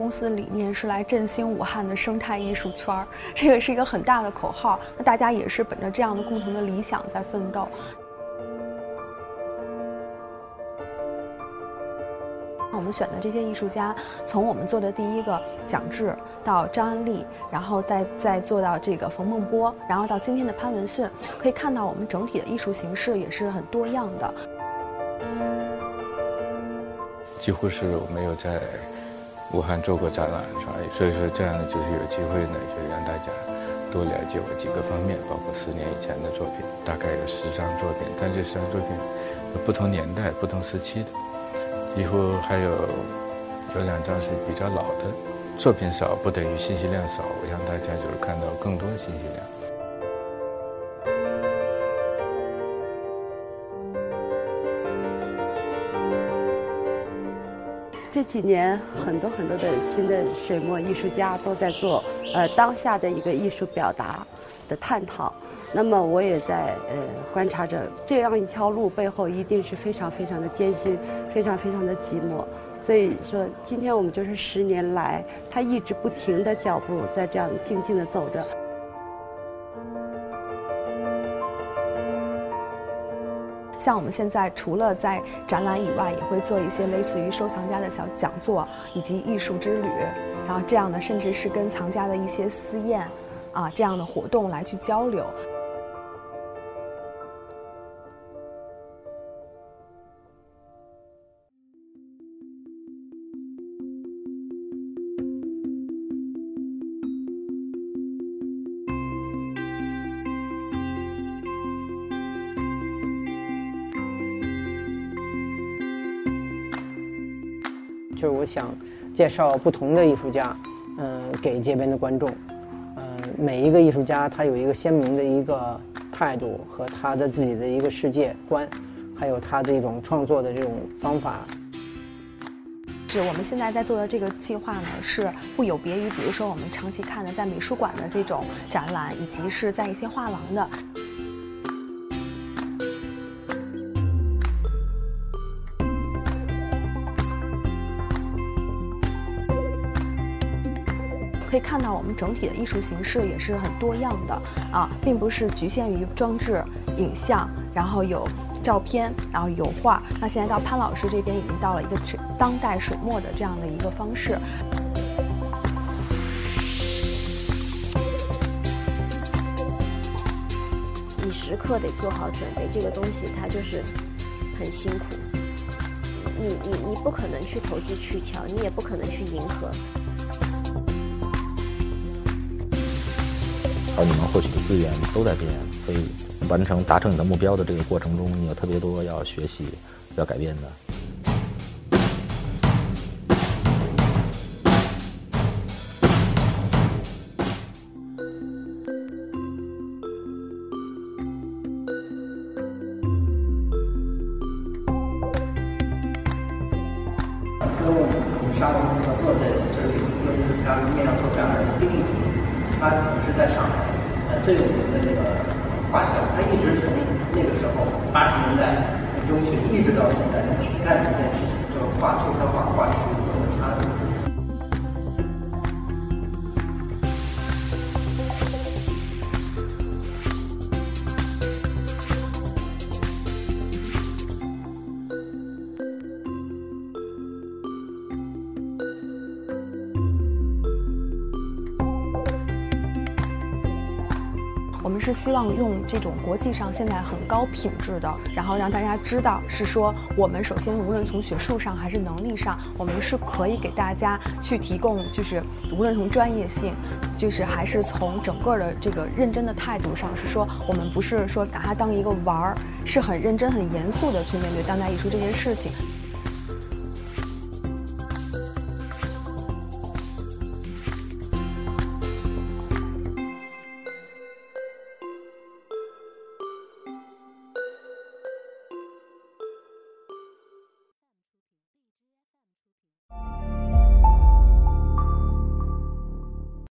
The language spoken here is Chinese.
公司的理念是来振兴武汉的生态艺术圈儿，这个是一个很大的口号。那大家也是本着这样的共同的理想在奋斗。我们选的这些艺术家，从我们做的第一个蒋志到张安丽，然后再再做到这个冯梦波，然后到今天的潘文炫，可以看到我们整体的艺术形式也是很多样的。几乎是没有在武汉做过展览，是吧？所以说这样呢，就是有机会呢，就让大家多了解我几个方面，包括十年以前的作品，大概有十张作品，但这十张作品不同年代、不同时期的。几乎还有有两张是比较老的，作品少不等于信息量少，我让大家就是看到更多信息量。这几年很多很多的新的水墨艺术家都在做呃当下的一个艺术表达的探讨。那么我也在呃观察着这样一条路背后一定是非常非常的艰辛，非常非常的寂寞。所以说，今天我们就是十年来他一直不停的脚步在这样静静的走着。像我们现在除了在展览以外，也会做一些类似于收藏家的小讲座，以及艺术之旅，然后这样的甚至是跟藏家的一些私宴，啊这样的活动来去交流。就是我想介绍不同的艺术家，嗯，给街边的观众，嗯，每一个艺术家他有一个鲜明的一个态度和他的自己的一个世界观，还有他的一种创作的这种方法。是我们现在在做的这个计划呢，是会有别于比如说我们长期看的在美术馆的这种展览，以及是在一些画廊的。可以看到，我们整体的艺术形式也是很多样的啊，并不是局限于装置、影像，然后有照片，然后油画。那现在到潘老师这边，已经到了一个当代水墨的这样的一个方式。你时刻得做好准备，这个东西它就是很辛苦。你你你不可能去投机取巧，你也不可能去迎合。而你们获取的资源都在变，所以完成达成你的目标的这个过程中，你有特别多要学习、要改变的。跟我们沙龙合作的这个艺术家面要做这样的定义。他不是在上海，最有名的那个画家，他一直从那个时候八十年代中学一直到现在，他只干一件事情，就是画抽象画、画实色和插图。我们是希望用这种国际上现在很高品质的，然后让大家知道，是说我们首先无论从学术上还是能力上，我们是可以给大家去提供，就是无论从专业性，就是还是从整个的这个认真的态度上，是说我们不是说把它当一个玩儿，是很认真、很严肃的去面对当代艺术这件事情。